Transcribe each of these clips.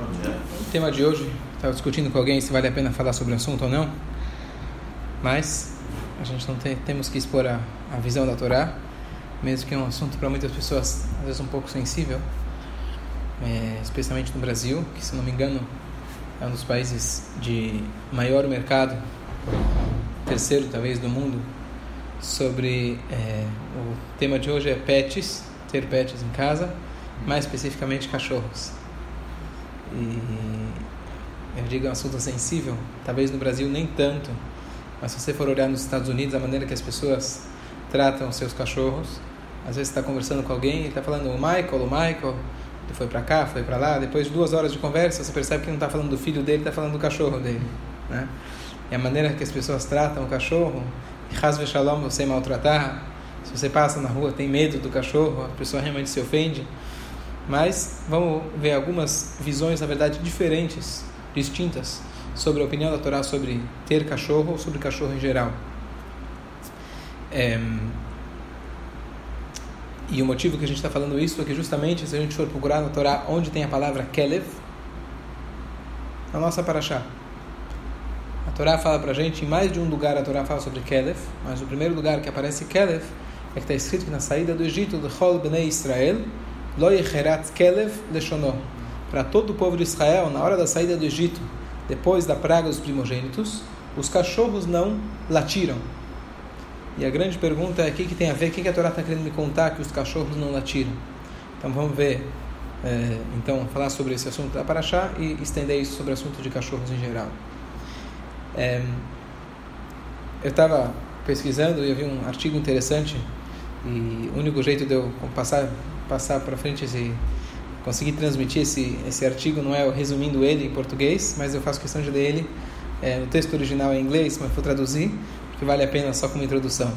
O tema de hoje, estava discutindo com alguém se vale a pena falar sobre o assunto ou não, mas a gente não tem, temos que expor a, a visão da Torá, mesmo que é um assunto para muitas pessoas às vezes um pouco sensível, é, especialmente no Brasil, que se não me engano é um dos países de maior mercado, terceiro talvez do mundo, sobre é, o tema de hoje é pets, ter pets em casa, mais especificamente cachorros. E eu digo é um assunto sensível, talvez no Brasil nem tanto, mas se você for olhar nos Estados Unidos, a maneira que as pessoas tratam seus cachorros, às vezes está conversando com alguém e está falando o Michael, o Michael, ele foi para cá, foi para lá, depois de duas horas de conversa, você percebe que não está falando do filho dele, está falando do cachorro dele, né? E a maneira que as pessoas tratam o cachorro, e Shalom, você maltratar, se você passa na rua, tem medo do cachorro, a pessoa realmente se ofende, mas vamos ver algumas visões, na verdade, diferentes, distintas, sobre a opinião da Torá sobre ter cachorro ou sobre cachorro em geral. É... E o motivo que a gente está falando isso é que justamente se a gente for procurar na Torá onde tem a palavra Kelev, na nossa paraxá. A Torá fala para a gente, em mais de um lugar a Torá fala sobre Kelev, mas o primeiro lugar que aparece Kelev é que está escrito que na saída do Egito, de Chol Bnei Israel, Kelev Para todo o povo de Israel, na hora da saída do Egito, depois da praga dos primogênitos, os cachorros não latiram. E a grande pergunta é: o que, que tem a ver? O que, que a Torá está querendo me contar que os cachorros não latiram? Então vamos ver, é, então, falar sobre esse assunto da Paraxá e estender isso sobre o assunto de cachorros em geral. É, eu estava pesquisando e eu vi um artigo interessante e o único jeito de eu passar passar para frente esse conseguir transmitir esse esse artigo não é resumindo ele em português, mas eu faço questão de ler ele é, no texto original em inglês, mas vou traduzir porque vale a pena só como introdução.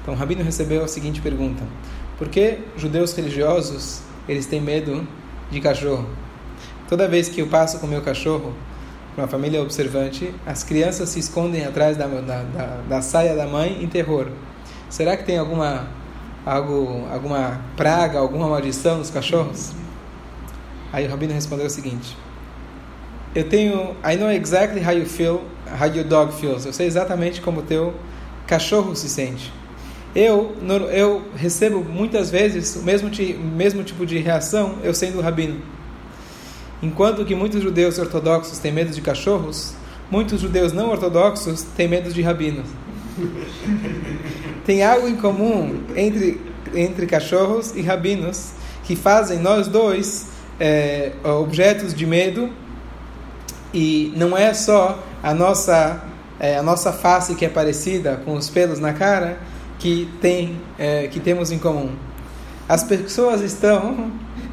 Então, o rabino recebeu a seguinte pergunta: Por que judeus religiosos eles têm medo de cachorro? Toda vez que eu passo com meu cachorro para uma família observante, as crianças se escondem atrás da, da, da, da saia da mãe em terror. Será que tem alguma algo, alguma praga, alguma maldição nos cachorros? Aí o rabino respondeu o seguinte: Eu tenho, I know exactly how you feel, how your dog feels. Eu sei exatamente como o teu cachorro se sente. Eu, eu recebo muitas vezes o mesmo, mesmo tipo de reação, eu sendo rabino. Enquanto que muitos judeus ortodoxos têm medo de cachorros, muitos judeus não ortodoxos têm medo de rabinos. Tem algo em comum entre, entre cachorros e rabinos que fazem nós dois é, objetos de medo e não é só a nossa é, a nossa face que é parecida com os pelos na cara que tem é, que temos em comum. As pessoas estão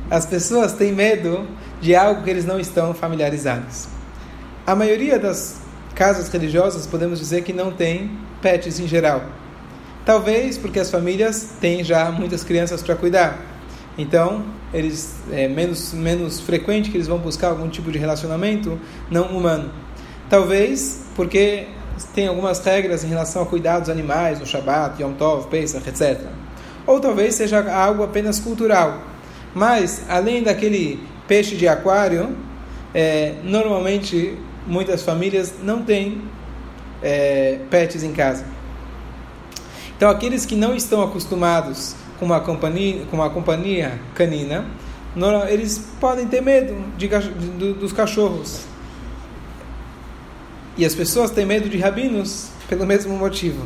as pessoas têm medo de algo que eles não estão familiarizados. A maioria das casas religiosas podemos dizer que não tem pets em geral. Talvez porque as famílias têm já muitas crianças para cuidar. Então, eles é menos menos frequente que eles vão buscar algum tipo de relacionamento não humano. Talvez porque tem algumas regras em relação a cuidar dos animais, no Shabbat, Yom Tov, Pesach, etc. Ou talvez seja algo apenas cultural. Mas, além daquele peixe de aquário, é, normalmente muitas famílias não têm é, pets em casa. Então, aqueles que não estão acostumados com uma companhia, com uma companhia canina, eles podem ter medo de, de, dos cachorros. E as pessoas têm medo de rabinos pelo mesmo motivo.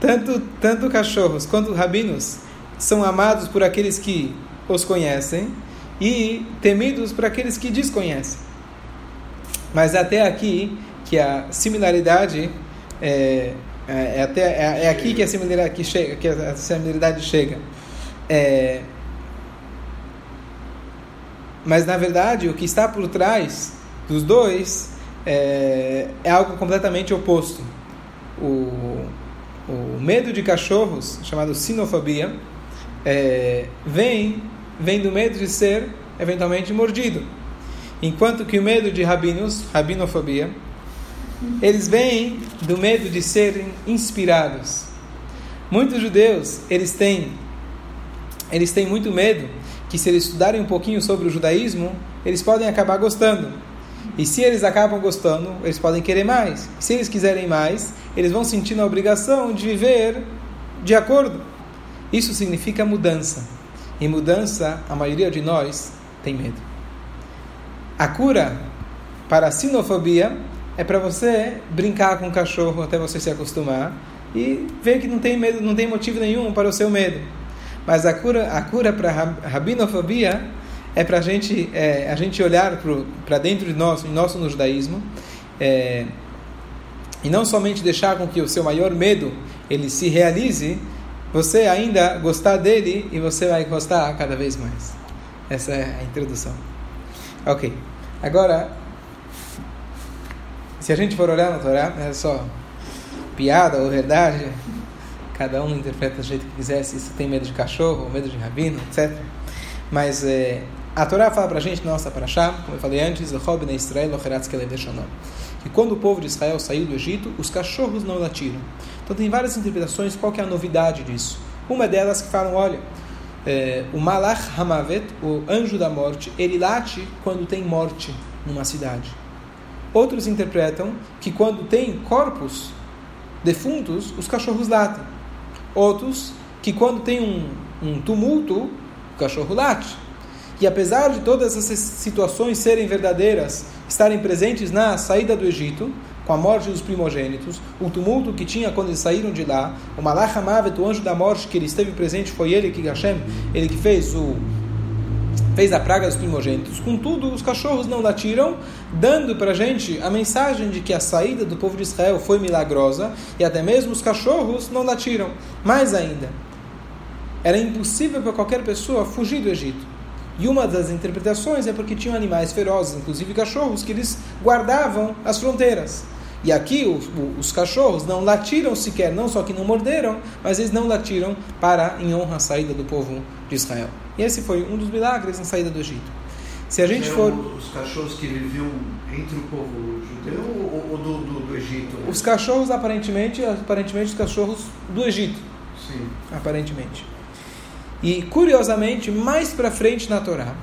Tanto, tanto cachorros quanto rabinos são amados por aqueles que os conhecem e temidos por aqueles que desconhecem. Mas até aqui que a similaridade é, é, é até, é, é, aqui que a similaridade que chega, que a similaridade chega. É, mas na verdade o que está por trás dos dois é, é algo completamente oposto. O, o medo de cachorros, chamado sinofobia, é, vem vem do medo de ser eventualmente mordido. Enquanto que o medo de rabinos, rabinofobia, eles vêm do medo de serem inspirados. Muitos judeus, eles têm eles têm muito medo que se eles estudarem um pouquinho sobre o judaísmo, eles podem acabar gostando. E se eles acabam gostando, eles podem querer mais. Se eles quiserem mais, eles vão sentir a obrigação de viver de acordo. Isso significa mudança. Em mudança, a maioria de nós tem medo. A cura para a sinofobia é para você brincar com o cachorro até você se acostumar e ver que não tem medo, não tem motivo nenhum para o seu medo. Mas a cura, a cura para rabinofobia é para gente, é, a gente olhar para dentro de nós, nosso no judaísmo, é, e não somente deixar com que o seu maior medo ele se realize, você ainda gostar dele e você vai gostar cada vez mais. Essa é a introdução. Ok. Agora, se a gente for olhar na Torá, é só piada ou verdade, cada um interpreta do jeito que quiser, se tem medo de cachorro, medo de rabino, etc. Mas é, a Torá fala para a gente, nossa Paraxá, como eu falei antes, que quando o povo de Israel saiu do Egito, os cachorros não latiram. Então tem várias interpretações, qual que é a novidade disso? Uma delas que falam, olha, é, o Malach Hamavet, o anjo da morte, ele late quando tem morte numa cidade. Outros interpretam que quando tem corpos defuntos, os cachorros latem. Outros que quando tem um, um tumulto, o cachorro late. E apesar de todas essas situações serem verdadeiras, estarem presentes na saída do Egito, com a morte dos primogênitos, o tumulto que tinha quando eles saíram de lá, o Malach Hamavet, o anjo da morte que ele esteve presente, foi ele que Hashem, ele que fez o fez a praga dos primogênitos. Contudo, os cachorros não latiram, dando para a gente a mensagem de que a saída do povo de Israel foi milagrosa e até mesmo os cachorros não latiram. Mais ainda, era impossível para qualquer pessoa fugir do Egito. E uma das interpretações é porque tinham animais ferozes, inclusive cachorros, que eles guardavam as fronteiras. E aqui os, os, cachorros não latiram sequer, não só que não morderam, mas eles não latiram para em honra a saída do povo de Israel. E esse foi um dos milagres na saída do Egito. Se a gente for os cachorros que viviam entre o povo judeu ou, do, do, do, Egito? Os cachorros aparentemente, aparentemente os cachorros do Egito. Sim. Aparentemente. E curiosamente, mais para frente na Torá,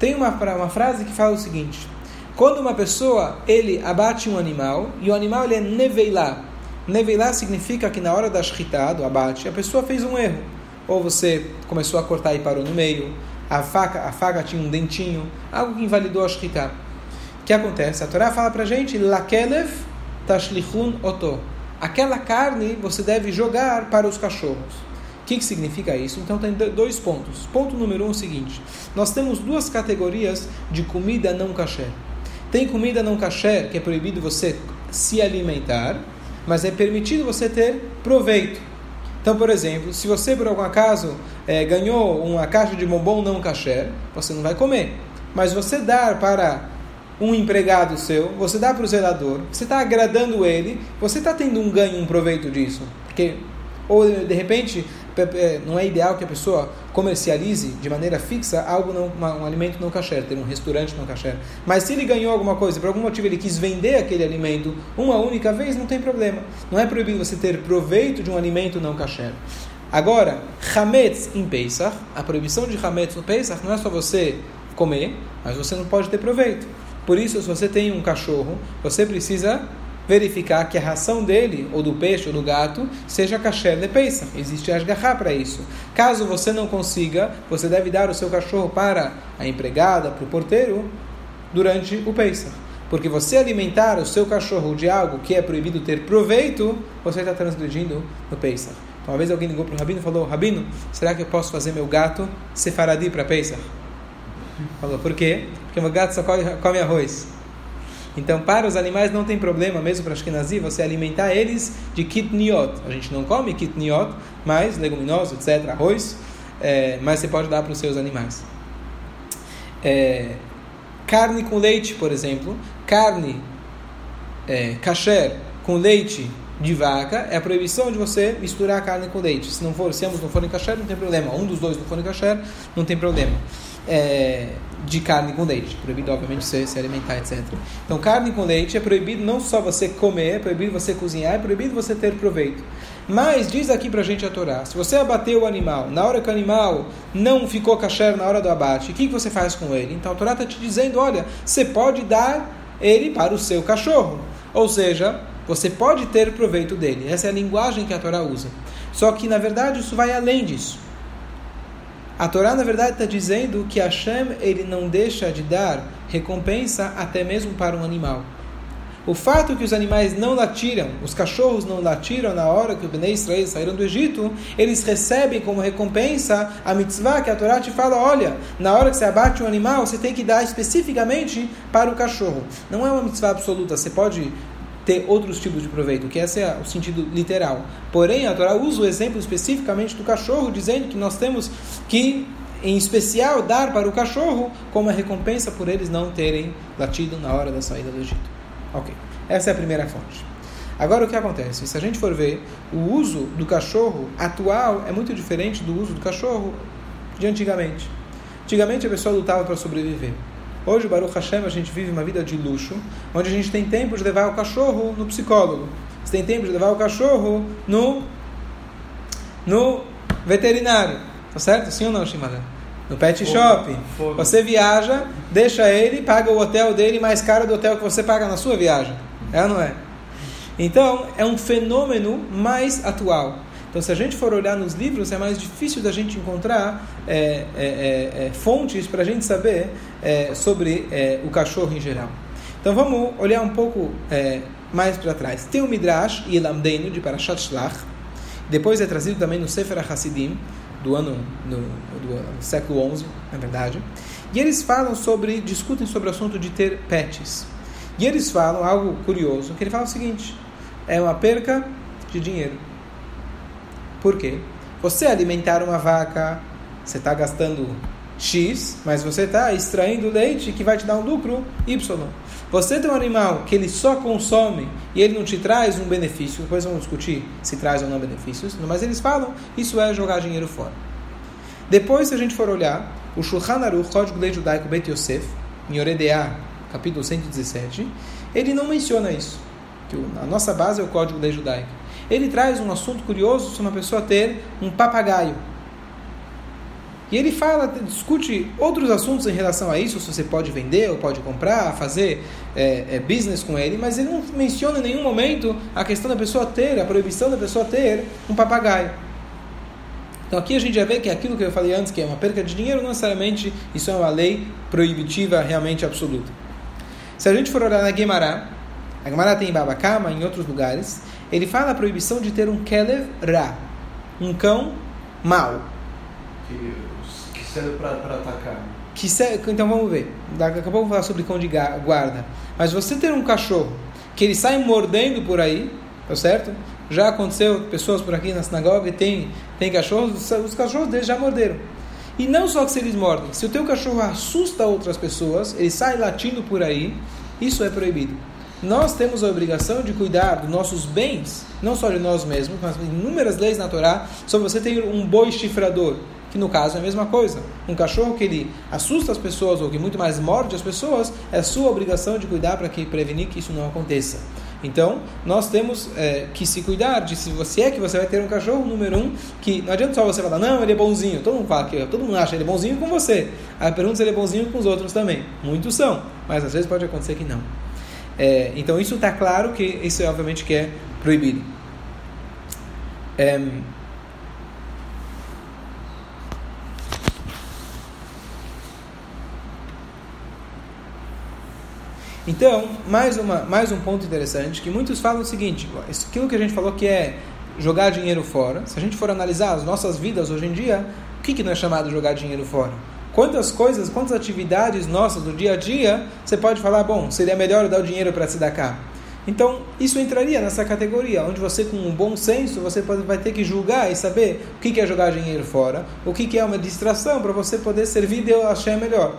tem uma, uma frase que fala o seguinte: quando uma pessoa ele abate um animal e o animal ele é neveilá, neveilá significa que na hora da shritá, do abate, a pessoa fez um erro. Ou você começou a cortar e parou no meio, a faca, a faca tinha um dentinho, algo que invalidou a shritá. O que acontece? A Torá fala para gente, lakelev tashlichun oto. Aquela carne você deve jogar para os cachorros. O que, que significa isso? Então tem dois pontos. Ponto número um é o seguinte: nós temos duas categorias de comida não kasher. Tem comida não kasher que é proibido você se alimentar, mas é permitido você ter proveito. Então, por exemplo, se você por algum acaso é, ganhou uma caixa de bombom não kasher, você não vai comer. Mas você dar para um empregado seu, você dá para o zelador, você está agradando ele, você está tendo um ganho, um proveito disso. Porque, ou de repente, não é ideal que a pessoa comercialize de maneira fixa algo não, um alimento não kasher, ter um restaurante não kasher. Mas se ele ganhou alguma coisa, por algum motivo ele quis vender aquele alimento uma única vez, não tem problema. Não é proibido você ter proveito de um alimento não kasher. Agora, Hametz em Pesach, a proibição de Hametz no Pesach não é só você comer, mas você não pode ter proveito. Por isso, se você tem um cachorro, você precisa verificar que a ração dele, ou do peixe, ou do gato, seja kasher de Pesach. Existe asgarra para isso. Caso você não consiga, você deve dar o seu cachorro para a empregada, para o porteiro, durante o Pesach. Porque você alimentar o seu cachorro de algo que é proibido ter proveito, você está transgredindo no Pesach. Então, uma vez alguém ligou para o Rabino e falou, Rabino, será que eu posso fazer meu gato sefaradi para Pesach? Falou, por quê? Porque meu gato só come arroz. Então, para os animais não tem problema, mesmo para Ashkenazi, você alimentar eles de kitniot. A gente não come kitniot, mas leguminosos, etc., arroz, é, mas você pode dar para os seus animais. É, carne com leite, por exemplo, carne é, kasher com leite de vaca, é a proibição de você misturar carne com leite. Se não for, se ambos não forem kasher, não tem problema. Um dos dois não forem kasher, não tem problema. é, de carne com leite. Proibido, obviamente, se, se alimentar, etc. Então, carne com leite é proibido não só você comer, é proibido você cozinhar, é proibido você ter proveito. Mas diz aqui pra gente a Torá: se você abateu o animal, na hora que o animal não ficou kasher na hora do abate, o que, que você faz com ele? Então a Torá está te dizendo: olha, você pode dar ele para o seu cachorro. Ou seja, você pode ter proveito dele. Essa é a linguagem que a Torá usa. Só que na verdade isso vai além disso. A Torá, na verdade, está dizendo que Hashem ele não deixa de dar recompensa até mesmo para um animal. O fato que os animais não latiram, os cachorros não latiram na hora que os Bnei Israel saíram do Egito, eles recebem como recompensa a mitzvah que a Torá te fala: olha, na hora que você abate um animal, você tem que dar especificamente para o cachorro. Não é uma mitzvah absoluta, você pode ter outros tipos de proveito, que esse é o sentido literal. Porém, a Torá usa o exemplo especificamente do cachorro, dizendo que nós temos que, em especial, dar para o cachorro como recompensa por eles não terem latido na hora da saída do Egito. Ok, essa é a primeira fonte. Agora, o que acontece? Se a gente for ver, o uso do cachorro atual é muito diferente do uso do cachorro de antigamente. Antigamente a pessoa lutava para sobreviver. Hoje, Baruch Hashem, a gente vive uma vida de luxo, onde a gente tem tempo de levar o cachorro no psicólogo. Você tem tempo de levar o cachorro no, no veterinário. Tá certo? Sim ou não, Shimada? No pet shop. Você viaja, deixa ele, paga o hotel dele mais caro do hotel que você paga na sua viagem. É ou não é? Então, é um fenômeno mais atual. Então, se a gente for olhar nos livros, é mais difícil da gente encontrar é, é, é, é fontes para a gente saber é, sobre o cachorro em geral. Então, vamos olhar um pouco mais para trás. Tem o Midrash Yelamdeinu de Parashat Shlach. Depois é trazido também no Sefer HaSidim, do ano no, do século XI, na verdade. E eles falam sobre, discutem sobre o assunto de ter pets. E eles falam algo curioso, que ele fala o seguinte: é uma perca de dinheiro. Por quê? Você alimentar uma vaca, você está gastando X, mas você está extraindo leite que vai te dar um lucro Y. Você tem um animal que ele só consome e ele não te traz um benefício, depois vamos discutir se traz ou não benefícios, mas eles falam isso é jogar dinheiro fora. Depois, se a gente for olhar, o Shulchan Aruch, Código de Lei Judaico Bet Yosef, em Oredeá, capítulo 117, ele não menciona isso. Que a nossa base é o Código de Lei Judaico ele traz um assunto curioso sobre uma pessoa ter um papagaio. E ele fala, discute outros assuntos em relação a isso, se você pode vender ou pode comprar, fazer é, é, business com ele, mas ele não menciona em nenhum momento a questão da pessoa ter, a proibição da pessoa ter um papagaio. Então aqui a gente já vê que aquilo que eu falei antes, que é uma perca de dinheiro, não necessariamente isso é uma lei proibitiva realmente absoluta. Se a gente for olhar na Guemará, a Guemará tem em Babacama, em outros lugares, ele fala a proibição de ter um Kelev Ra, um cão mau. Que, que serve para atacar. Que serve, então vamos ver. Daqui a pouco vamos falar sobre cão de guarda. Mas você ter um cachorro que ele sai mordendo por aí, tá certo? Já aconteceu pessoas por aqui na sinagoga e tem, tem cachorros, os cachorros deles já morderam. E não só que se eles mordem, se o teu cachorro assusta outras pessoas, ele sai latindo por aí, isso é proibido nós temos a obrigação de cuidar dos nossos bens, não só de nós mesmos, mas inúmeras leis na Torá sobre você ter um boi chifrador, que no caso é a mesma coisa. Um cachorro que ele assusta as pessoas ou que muito mais morde as pessoas, é sua obrigação de cuidar para que prevenir que isso não aconteça. Então, nós temos é, que se cuidar de se você é que você vai ter um cachorro, número um, que não adianta só você falar, não, ele é bonzinho. Todo mundo fala que todo mundo acha ele é bonzinho com você. A pergunta se ele é bonzinho com os outros também. Muitos são, mas às vezes pode acontecer que não. É, então isso está claro que isso é obviamente que é proibido. É, então, mais, uma, mais um ponto interessante, que muitos falam o seguinte, aquilo que a gente falou que é jogar dinheiro fora, se a gente for analisar as nossas vidas hoje em dia, o que, que não é chamado jogar dinheiro fora? Quantas coisas, quantas atividades nossas do dia a dia você pode falar, bom, seria melhor dar o dinheiro para se dar cá. Então, isso entraria nessa categoria, onde você, com um bom senso, você pode, vai ter que julgar e saber o que é jogar dinheiro fora, o que é uma distração para você poder servir Deus achar melhor.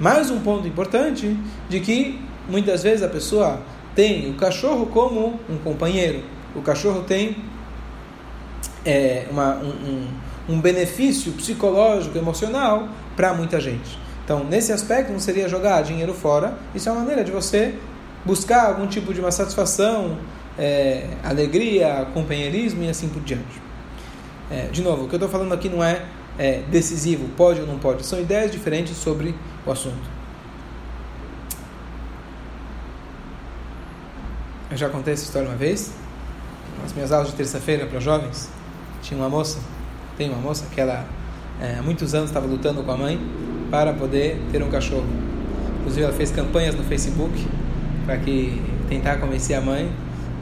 Mais um ponto importante de que muitas vezes a pessoa tem o cachorro como um companheiro. O cachorro tem é, uma, um, um um benefício psicológico, emocional para muita gente. Então, nesse aspecto, não seria jogar dinheiro fora, isso é uma maneira de você buscar algum tipo de uma satisfação, é, alegria, companheirismo e assim por diante. É, de novo, o que eu estou falando aqui não é, é decisivo, pode ou não pode, são ideias diferentes sobre o assunto. Eu já contei essa história uma vez, nas minhas aulas de terça-feira para jovens. Tinha uma moça, tem uma moça que ela é, muitos anos estava lutando com a mãe para poder ter um cachorro. Inclusive ela fez campanhas no Facebook para que tentar convencer a mãe,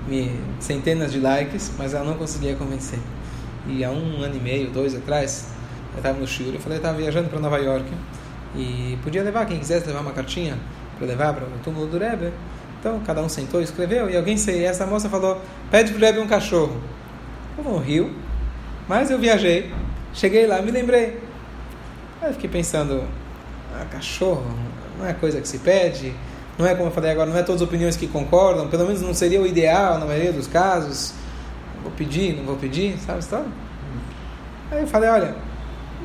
me, centenas de likes, mas ela não conseguia convencer. E há um ano e meio, dois atrás, eu estava no Chile, eu falei, estava viajando para Nova York e podia levar quem quisesse levar uma cartinha para levar para o túmulo do Rebbe. Então, cada um sentou, escreveu, e alguém sei, essa moça falou, pede pro Rebbe um cachorro. Eu não rio, mas eu viajei, cheguei lá, me lembrei. Aí eu fiquei pensando, ah, cachorro, não é coisa que se pede, não é como eu falei agora, não é todas as opiniões que concordam, pelo menos não seria o ideal na maioria dos casos. Vou pedir, não vou pedir, sabe a história? Aí eu falei, olha,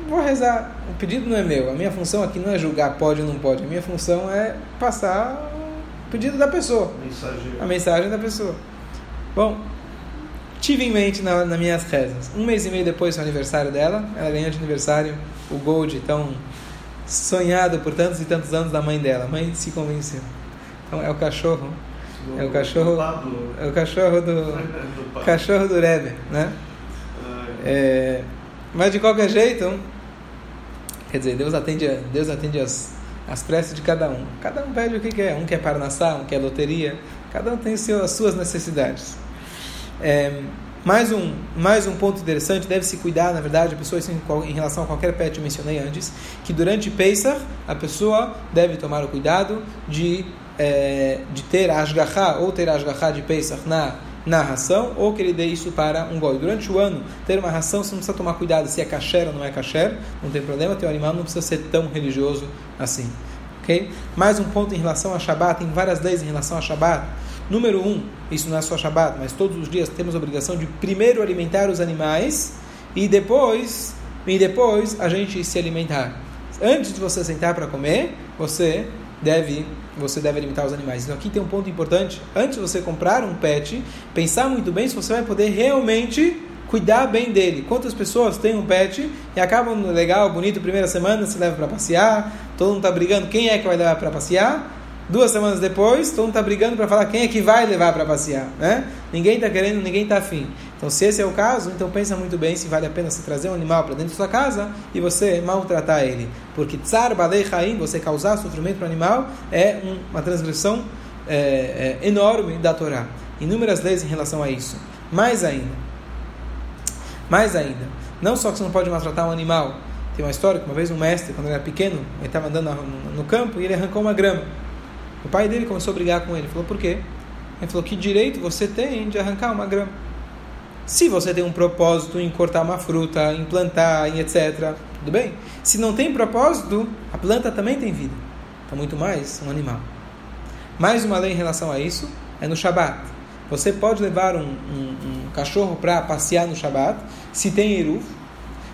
vou rezar, o pedido não é meu, a minha função aqui não é julgar pode ou não pode, a minha função é passar pedido da pessoa. A mensagem da pessoa. Bom, tive em mente na, nas minhas rezas. Um mês e meio depois do aniversário dela, ela ganhou de aniversário o Gold, tão sonhado por tantos e tantos anos da mãe dela. A mãe se convenceu. Então é o cachorro. É o cachorro. É o cachorro do. cachorro do Rebbe, né? É, mas de qualquer jeito, quer dizer, Deus atende, Deus atende as, as preces de cada um. Cada um pede o que quer. Um quer parnassá, um quer loteria. Cada um tem seu, as suas necessidades. É, mais, um, mais um ponto interessante, deve se cuidar, na verdade, a pessoa em, em relação a qualquer pet, eu mencionei antes, que durante Pesach, a pessoa deve tomar o cuidado de, é, de ter Ashgaha, ou ter Ashgaha de Pesach na na ração ou que ele dê isso para um goi. Durante o ano, ter uma ração, você não precisa tomar cuidado se é kasher ou não é kasher, não tem problema, teu animal não precisa ser tão religioso assim. Ok? Mais um ponto em relação a Shabbat, tem várias leis em relação a Shabbat. Número um, isso não é só Shabbat, mas todos os dias temos a obrigação de primeiro alimentar os animais e depois, e depois a gente se alimentar. Antes de você sentar para comer, você deve você deve alimentar os animais. Então aqui tem um ponto importante. Antes de você comprar um pet, pensar muito bem se você vai poder realmente cuidar bem dele. Quantas pessoas têm um pet e acabam legal, bonito, primeira semana, se leva para passear, todo mundo está brigando quem é que vai levar para passear. Duas semanas depois, todo mundo está brigando para falar quem é que vai levar para passear. Né? Ninguém está querendo, ninguém está afim. Então, se esse é o caso, então pensa muito bem se vale a pena você trazer um animal para dentro da sua casa e você maltratar ele. Porque tsar balei haim, você causar sofrimento para o animal, é uma transgressão é, é, enorme da Torá. Inúmeras leis em relação a isso. Mais ainda, mais ainda, não só que você não pode maltratar um animal. Tem uma história que uma vez um mestre, quando ele era pequeno, ele estava andando no campo e ele arrancou uma grama. O pai dele começou a brigar com ele. Falou, por quê? Ele falou, que direito você tem de arrancar uma grama? Se você tem um propósito em cortar uma fruta, em plantar, em etc., tudo bem. Se não tem propósito, a planta também tem vida. Então, muito mais um animal. Mais uma lei em relação a isso é no Shabat. Você pode levar um, um, um cachorro para passear no Shabat, se tem eruv.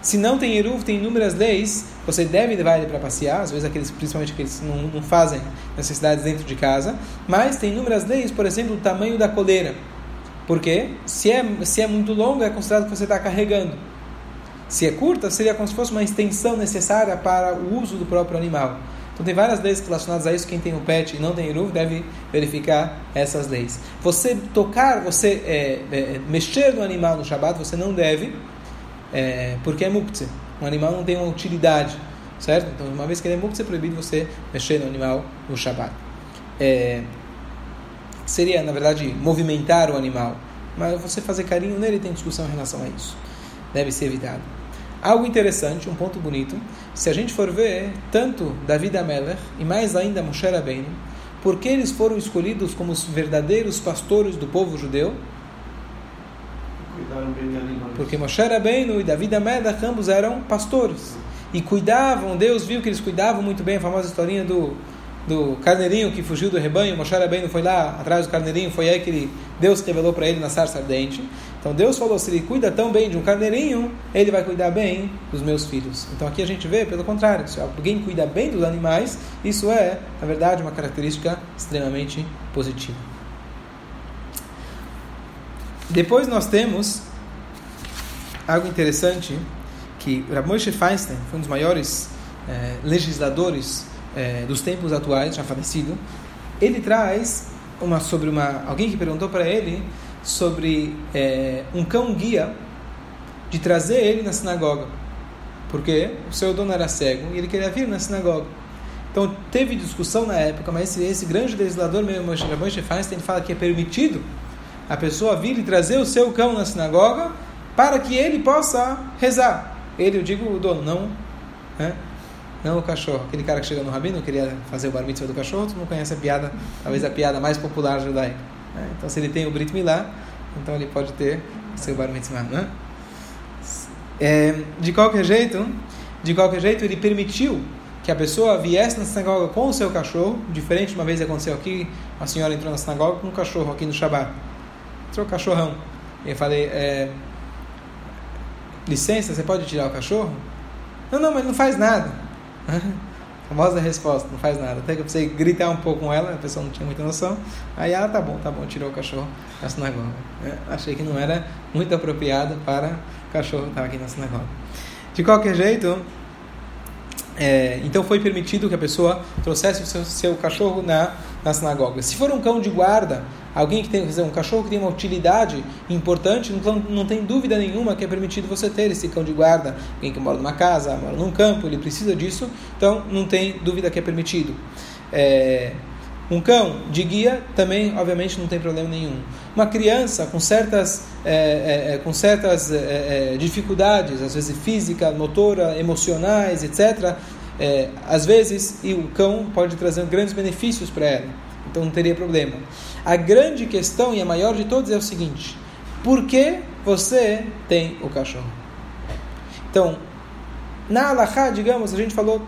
Se não tem eruv, tem inúmeras leis você deve levar ele para passear, às vezes aqueles, principalmente aqueles que não, não fazem necessidades dentro de casa, mas tem inúmeras leis, por exemplo, o tamanho da coleira. Porque se é, se é muito longa, é considerado que você está carregando. Se é curta, seria como se fosse uma extensão necessária para o uso do próprio animal. Então tem várias leis relacionadas a isso. Quem tem o pet e não tem eruv deve verificar essas leis. Você tocar, você é, é, mexer no animal no Shabat, você não deve, é, porque é muktzeh um animal não tem uma utilidade, certo? Então, uma vez que ele é muktzah, é proibido você mexer no animal no Shabbat. É, seria, na verdade, movimentar o animal, mas você fazer carinho nele tem discussão em relação a isso. Deve ser evitado. Algo interessante, um ponto bonito, se a gente for ver, tanto David Ameller e mais ainda Moshe Rabbeinu, porque eles foram escolhidos como os verdadeiros pastores do povo judeu, porque Moshe Rabbeinu e David Amelech ambos eram pastores. E cuidavam, Deus viu que eles cuidavam muito bem, a famosa historinha do, do carneirinho que fugiu do rebanho, Moshe Rabbeinu foi lá atrás do carneirinho, foi aí que ele, Deus revelou para ele na sarça ardente. Então Deus falou, se ele cuida tão bem de um carneirinho, ele vai cuidar bem dos meus filhos. Então aqui a gente vê, pelo contrário, se alguém cuida bem dos animais, isso é, na verdade, uma característica extremamente positiva. Depois nós temos algo interessante, que Rav Moshe Feinstein um dos maiores eh, legisladores é, dos tempos atuais, já falecido, ele traz uma sobre uma alguém que perguntou para ele sobre é, um cão guia de trazer ele na sinagoga, porque o seu dono era cego e ele queria vir na sinagoga. Então teve discussão na época, mas esse, esse grande legislador mesmo, Moshe Feinstein, fala que é permitido a pessoa vir e trazer o seu cão na sinagoga para que ele possa rezar. Ele, eu digo o dono, não, né? não o cachorro. Aquele cara que chega no rabino queria fazer o bar mitzvah do cachorro, tu não conhece a piada, talvez a piada mais popular judaica. Né? Então, se ele tem o brit milá, então ele pode ter o seu bar mitzvah. Né? É, de qualquer jeito, de qualquer jeito, ele permitiu que a pessoa viesse na sinagoga com o seu cachorro, diferente de uma vez aconteceu aqui, uma senhora entrou na sinagoga com um cachorro aqui no Shabat. O cachorrão. Eu falei, é, licença, você pode tirar o cachorro? Não, não, mas não faz nada. Famosa resposta, não faz nada. Até que eu precisei gritar um pouco com ela, a pessoa não tinha muita noção. Aí ela, tá bom, tá bom, tirou o cachorro da sinagoga. É, achei que não era muito apropriado para o cachorro que estava aqui na sinagoga. De qualquer jeito, é, então foi permitido que a pessoa trouxesse o seu, seu cachorro na, na sinagoga. Se for um cão de guarda, alguém que tem dizer, um cachorro que tem uma utilidade importante, não, não tem dúvida nenhuma que é permitido você ter esse cão de guarda. Alguém que mora numa casa, mora num campo, ele precisa disso, então não tem dúvida que é permitido. É, um cão de guia também, obviamente, não tem problema nenhum. Uma criança com certas, é, é, é com certas é, é, dificuldades, às vezes física, motora, emocionais, etc., é, às vezes e o cão pode trazer grandes benefícios para ela. Então não teria problema. A grande questão e a maior de todas é o seguinte: por que você tem o cachorro? Então, na Allahá, digamos, a gente falou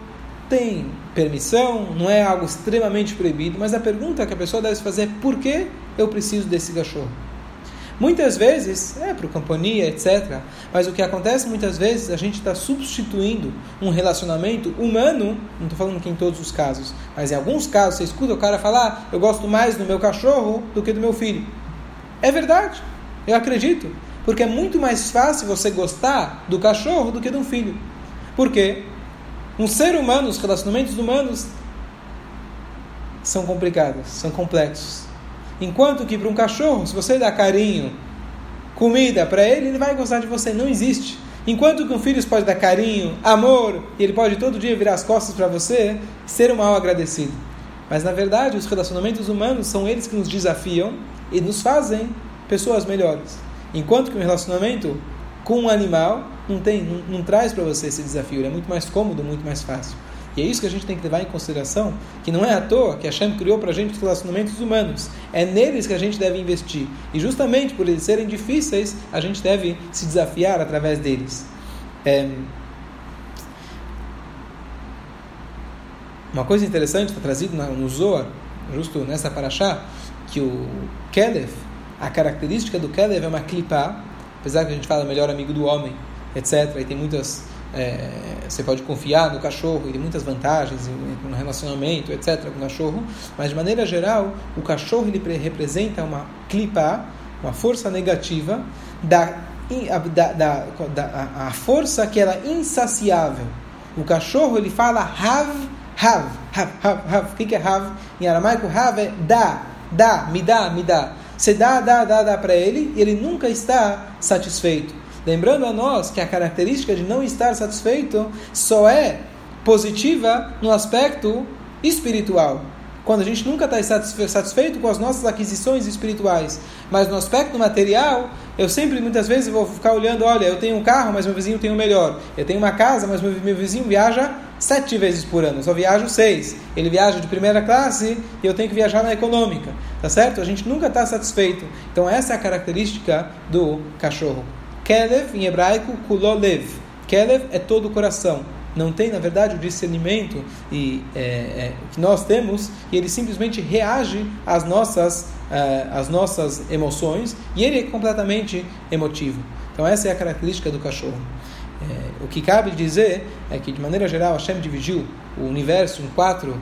tem permissão, não é algo extremamente proibido, mas a pergunta que a pessoa deve fazer é por que eu preciso desse cachorro? Muitas vezes, é para companhia, etc. Mas o que acontece muitas vezes, a gente está substituindo um relacionamento humano, não estou falando que em todos os casos, mas em alguns casos você escuta o cara falar: eu gosto mais do meu cachorro do que do meu filho. É verdade, eu acredito, porque é muito mais fácil você gostar do cachorro do que de um filho. Por quê? Um ser humano, os relacionamentos humanos são complicados, são complexos. Enquanto que para um cachorro, se você dá carinho, comida para ele, ele vai gostar de você. Não existe. Enquanto que um filho pode dar carinho, amor, e ele pode todo dia virar as costas para você, ser um mal agradecido. Mas na verdade, os relacionamentos humanos são eles que nos desafiam e nos fazem pessoas melhores. Enquanto que um relacionamento com um animal não tem, não, não traz para você esse desafio, ele é muito mais cômodo, muito mais fácil. E é isso que a gente tem que levar em consideração, que não é à toa que Hashem criou para a gente os relacionamentos humanos. É neles que a gente deve investir. E justamente por eles serem difíceis, a gente deve se desafiar através deles. É... Uma coisa interessante está trazido no Zohar, justo nessa paraxá, que o Kelev, a característica do Kelev é uma clipá, apesar que a gente fala melhor amigo do homem, etc. E tem muitas é, você pode confiar no cachorro e tem muitas vantagens no relacionamento, etc., com o cachorro, mas de maneira geral, o cachorro ele representa uma clipa, uma força negativa da, da, da, da a força que ela é insaciável. O cachorro ele fala hav, hav, hav, hav, hav. O que é hav? Em aramaico, hav é dá, dá, me dá, me dá. Você dá, dá, dá, dá para ele e ele nunca está satisfeito. Lembrando a nós que a característica de não estar satisfeito só é positiva no aspecto espiritual. Quando a gente nunca está satisfeito com as nossas aquisições espirituais, mas no aspecto material, eu sempre, muitas vezes, vou ficar olhando: olha, eu tenho um carro, mas meu vizinho tem um melhor. Eu tenho uma casa, mas meu, meu vizinho viaja sete vezes por ano. Eu só viajo seis. Ele viaja de primeira classe e eu tenho que viajar na econômica. Tá certo? A gente nunca está satisfeito. Então, essa é a característica do cachorro. Kelev, em hebraico, kulolev. Kelev é todo o coração. não tem, na verdade, o discernimento e, é, é, que nós temos, e ele simplesmente reage às nossas, é, às nossas emoções, e ele é completamente emotivo. Então, essa é a característica do cachorro. É, o que cabe dizer é que, de maneira geral, Hashem dividiu o universo em quatro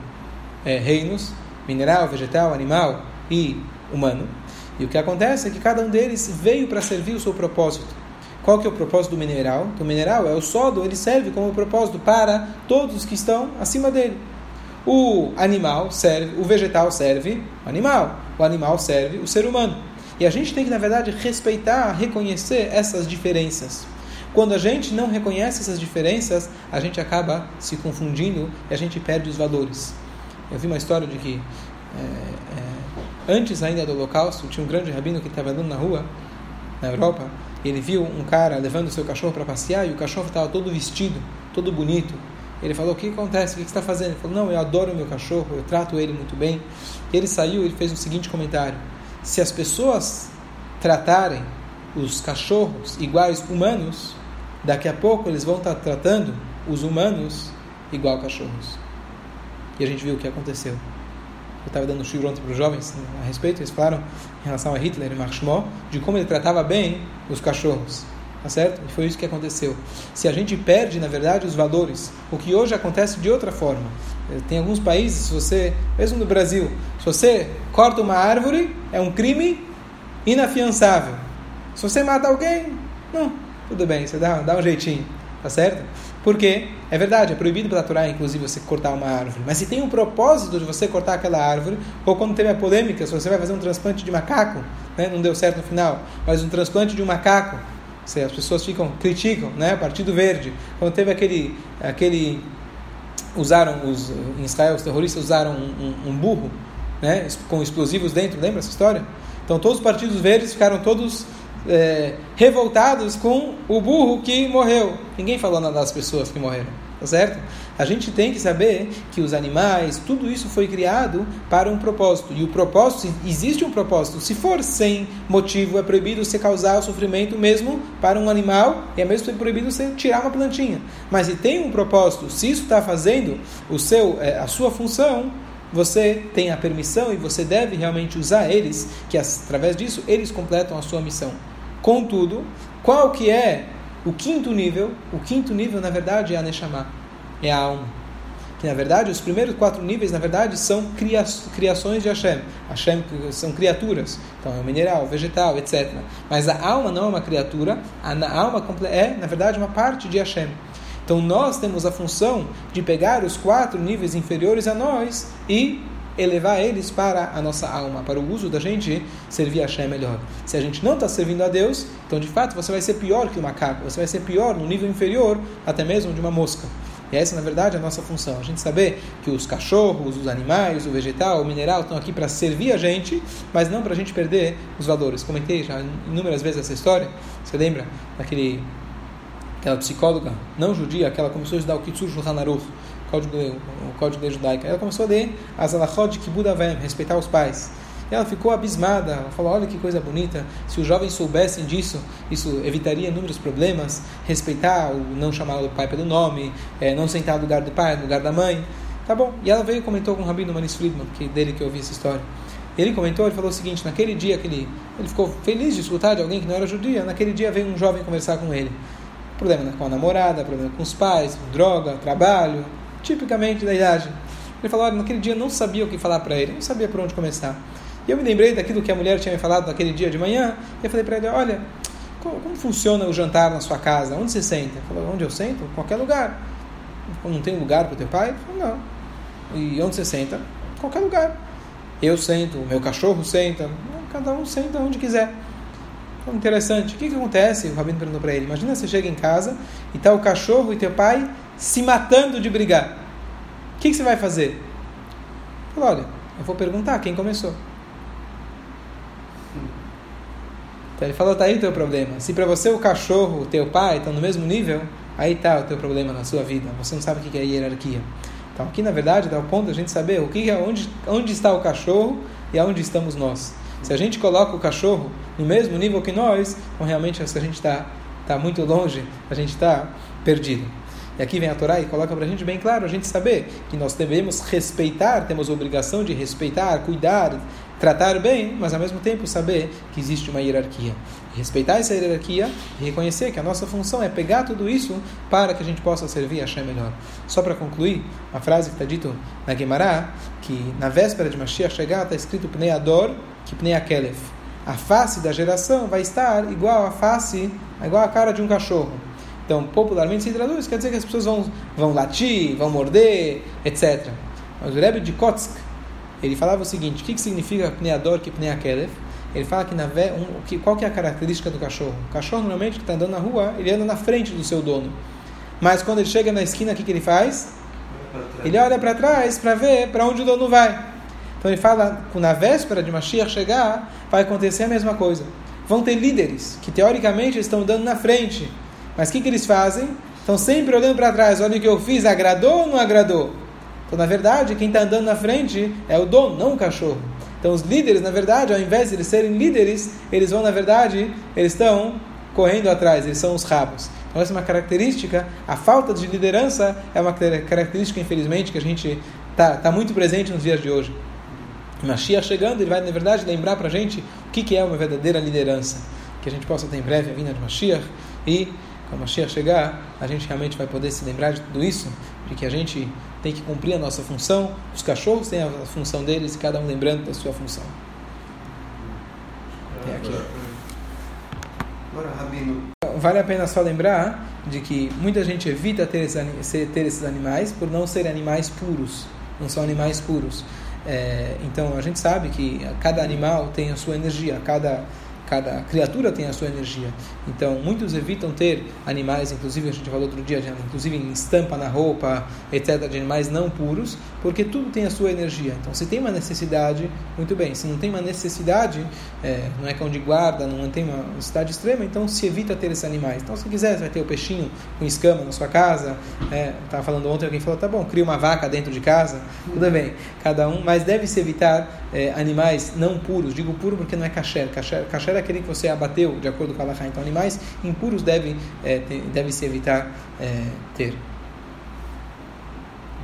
é, reinos: mineral, vegetal, animal e humano. E o que acontece é que cada um deles veio para servir o seu propósito. Qual que é o propósito do mineral? O mineral é o sodo, ele serve como propósito para todos que estão acima dele. O animal serve, o vegetal serve o animal, o animal serve o ser humano. E a gente tem que, na verdade, respeitar, reconhecer essas diferenças. Quando a gente não reconhece essas diferenças, a gente acaba se confundindo e a gente perde os valores. Eu vi uma história de que é, é, antes ainda do Holocausto tinha um grande rabino que estava andando na rua na Europa ele viu um cara levando seu cachorro para passear e o cachorro estava todo vestido, todo bonito. Ele falou: O que acontece? O que você está fazendo? Ele falou: Não, eu adoro meu cachorro, eu trato ele muito bem. Ele saiu e fez o seguinte comentário: Se as pessoas tratarem os cachorros iguais humanos, daqui a pouco eles vão estar tratando os humanos igual cachorros. E a gente viu o que aconteceu eu estava dando um ontem para os jovens a respeito, eles falaram em relação a Hitler e Marshmallow, de como ele tratava bem os cachorros. Tá certo? E foi isso que aconteceu. Se a gente perde, na verdade, os valores, o que hoje acontece de outra forma. Eh, tem alguns países, se você, mesmo no Brasil, se você corta uma árvore, é um crime inafiançável. Se você mata alguém, não, tudo bem, você dá, dá um jeitinho, tá certo? Porque, é verdade, é proibido pela Torá, inclusive, você cortar uma árvore. Mas se tem um propósito de você cortar aquela árvore, ou quando teve a polêmica, se você vai fazer um transplante de macaco, né, não deu certo no final, mas um transplante de um macaco, se as pessoas ficam, criticam, né, Partido Verde, quando teve aquele, aquele usaram, os, em Israel, os terroristas usaram um, um, um burro, né, com explosivos dentro, lembra essa história? Então todos os partidos verdes ficaram todos é, revoltados com o burro que morreu. Ninguém falou nada das pessoas que morreram, tá certo? A gente tem que saber que os animais, tudo isso foi criado para um propósito. E o propósito, existe um propósito. Se for sem motivo, é proibido você causar o sofrimento mesmo para um animal, e é mesmo proibido você tirar uma plantinha. Mas se tem um propósito, se isso está fazendo o seu, é, a sua função, você tem a permissão e você deve realmente usar eles, que através disso eles completam a sua missão. Contudo, qual que é o quinto nível? O quinto nível, na verdade, é a Neshama, é a alma. Que, na verdade, os primeiros quatro níveis, na verdade, são cria criações de Hashem. Hashem são criaturas, então é o mineral, vegetal, etc. Mas a alma não é uma criatura, a alma é, na verdade, uma parte de Hashem. Então nós temos a função de pegar os quatro níveis inferiores a nós e elevar eles para a nossa alma, para o uso da gente servir a Hashem melhor. Se a gente não está servindo a Deus, então de fato você vai ser pior que o macaco, você vai ser pior no nível inferior até mesmo de uma mosca. E essa, na verdade, é a nossa função. A gente saber que os cachorros, os animais, o vegetal, o mineral estão aqui para servir a gente, mas não para a gente perder os valores. Comentei já inúmeras vezes essa história. Você lembra daquele aquela psicóloga não judia, que começou a estudar o Kitsur Shulchan Aruch, código, o código da judaica. Ela começou a ler as alachot de respeitar os pais. Ela ficou abismada, ela falou, olha que coisa bonita, se os jovens soubessem disso, isso evitaria inúmeros problemas, respeitar, o não chamar o pai pelo nome, é, não sentar no lugar do pai, no lugar da mãe. Tá bom. E ela veio e comentou com o Rabino Manis Friedman, que dele que eu ouvi essa história. Ele comentou, ele falou o seguinte, naquele dia, aquele, ele ficou feliz de escutar de alguém que não era judia, naquele dia veio um jovem conversar com ele. Problema com a namorada, problema com os pais, droga, trabalho, tipicamente da idade. Ele falou, olha, naquele dia eu não sabia o que falar para ele, não sabia por onde começar. E eu me lembrei daquilo que a mulher tinha me falado naquele dia de manhã, e eu falei para ele, olha, como, como, funciona o jantar na sua casa? Onde você senta? Ele falou, onde eu sento? Qualquer lugar. Não tem lugar para o teu pai? Ele falou, não. E onde você senta? Qualquer lugar. Eu sento, meu cachorro senta, cada um senta onde quiser. Então, interessante. O que, que acontece? O Rabino perguntou para ele. Imagina você chega em casa e está o cachorro e teu pai se matando de brigar. O que, que você vai fazer? Falou, olha, eu vou perguntar quem começou. Então ele falou, tá aí o teu problema. Se para você o cachorro, o teu pai estão no mesmo nível, aí tá o teu problema na sua vida. Você não sabe o que é hierarquia. Então aqui na verdade dá o ponto a gente saber o que é onde, onde está o cachorro e aonde estamos nós. Se a gente coloca o cachorro no mesmo nível que nós, então realmente se a gente está tá muito longe, a gente está perdido. E aqui vem a Torá e coloca para a gente bem claro, a gente saber que nós devemos respeitar, temos a obrigação de respeitar, cuidar, tratar bem, mas ao mesmo tempo saber que existe uma hierarquia. Respeitar essa hierarquia e reconhecer que a nossa função é pegar tudo isso para que a gente possa servir a Hashem melhor. Só para concluir, uma frase que está dito na Gemara, que na véspera de Mashiach chegar está escrito Pnei Ador, que Pnei Akelef. A face da geração vai estar igual à face, igual à cara de um cachorro. Então, popularmente se traduz, quer dizer que as pessoas vão, vão latir, vão morder, etc. Mas o Rebbe de Kotsk, ele falava o seguinte, o que, que significa Pneador que Pneakelef? Ele fala que, na, um, que qual que é a característica do cachorro? O cachorro, normalmente, que está andando na rua, ele anda na frente do seu dono. Mas quando ele chega na esquina, o que, que ele faz? Ele olha para trás para ver para onde o dono vai. Então ele fala que na véspera de Mashiach chegar, vai acontecer a mesma coisa. Vão ter líderes que teoricamente estão andando na frente, mas o que, que eles fazem? Estão sempre olhando para trás, olha o que eu fiz, agradou ou não agradou? Então, na verdade, quem está andando na frente é o dono, não o cachorro. Então, os líderes, na verdade, ao invés de eles serem líderes, eles vão, na verdade, eles estão correndo atrás, eles são os rabos. Então, essa é uma característica, a falta de liderança é uma característica, infelizmente, que a gente está tá muito presente nos dias de hoje. Mashiach chegando, ele vai, na verdade, lembrar para a gente o que, que é uma verdadeira liderança. Que a gente possa ter em breve a vinda de Mashiach e quando Mashiach chegar, a gente realmente vai poder se lembrar de tudo isso, de que a gente tem que cumprir a nossa função, os cachorros têm a função deles, cada um lembrando da sua função. É aqui. Vale a pena só lembrar de que muita gente evita ter esses, ter esses animais por não serem animais puros, não são animais puros. É, então a gente sabe que cada animal tem a sua energia, cada cada criatura tem a sua energia. Então, muitos evitam ter animais, inclusive a gente falou outro dia, inclusive em estampa na roupa, etc., de animais não puros, porque tudo tem a sua energia. Então, se tem uma necessidade, muito bem. Se não tem uma necessidade, é, não é cão de guarda, não tem uma necessidade extrema, então se evita ter esses animais. Então, se quiser, você vai ter o peixinho com escama na sua casa. É, estava falando ontem, alguém falou, tá bom, cria uma vaca dentro de casa, tudo bem, cada um, mas deve-se evitar é, animais não puros. Digo puro porque não é kasher. Kasher, kasher é aquele que você abateu, de acordo com a Allahá. Então, animais impuros deve, é, se evitar é, ter.